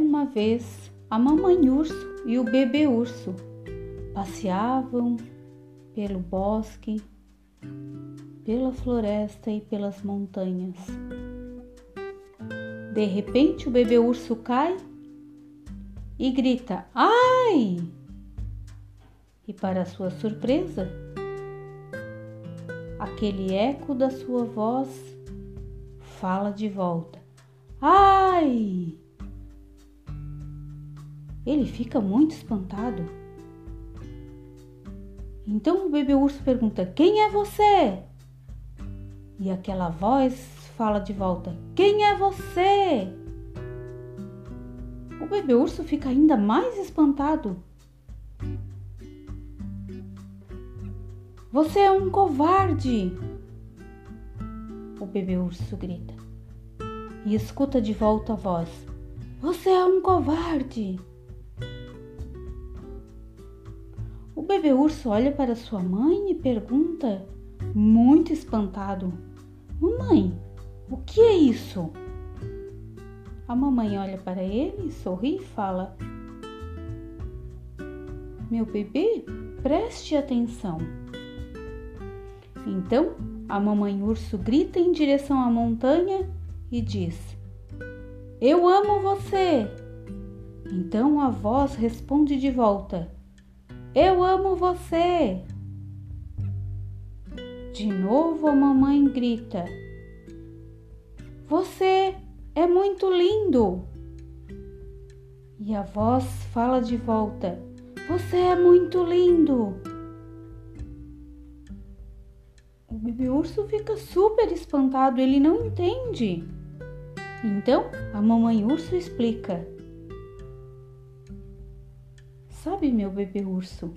uma vez a mamãe urso e o bebê urso passeavam pelo bosque, pela floresta e pelas montanhas. De repente, o bebê urso cai e grita: Ai! E, para sua surpresa, aquele eco da sua voz fala de volta: Ai! Ele fica muito espantado. Então o bebê urso pergunta: Quem é você? E aquela voz fala de volta: Quem é você? O bebê urso fica ainda mais espantado. Você é um covarde! O bebê urso grita e escuta de volta a voz: Você é um covarde! Bebê urso olha para sua mãe e pergunta, muito espantado: Mamãe, o que é isso? A mamãe olha para ele, sorri e fala: Meu bebê, preste atenção. Então a mamãe urso grita em direção à montanha e diz: Eu amo você. Então a voz responde de volta: eu amo você! De novo a mamãe grita: Você é muito lindo! E a voz fala de volta: Você é muito lindo! O bebê urso fica super espantado, ele não entende. Então a mamãe urso explica: Sabe, meu bebê urso?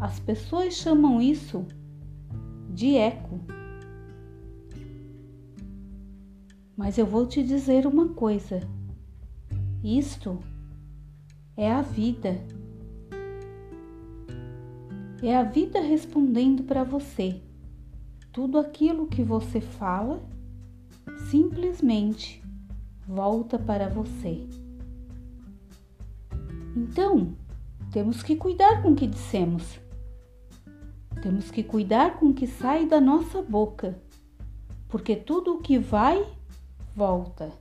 As pessoas chamam isso de eco. Mas eu vou te dizer uma coisa: isto é a vida. É a vida respondendo para você. Tudo aquilo que você fala simplesmente volta para você. Então, temos que cuidar com o que dissemos. Temos que cuidar com o que sai da nossa boca, porque tudo o que vai, volta.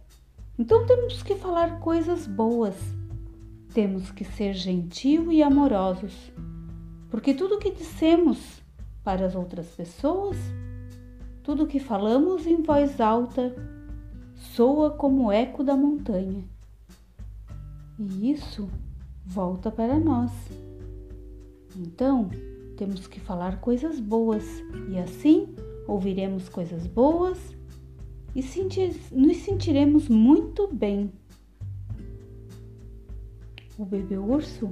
Então temos que falar coisas boas. Temos que ser gentil e amorosos, porque tudo o que dissemos para as outras pessoas, tudo o que falamos em voz alta, soa como o eco da montanha. E isso volta para nós. Então, temos que falar coisas boas e assim ouviremos coisas boas e nos sentiremos muito bem. O bebê urso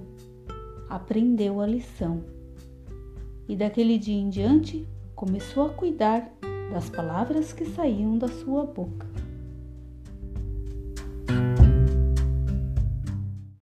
aprendeu a lição e daquele dia em diante começou a cuidar das palavras que saíam da sua boca.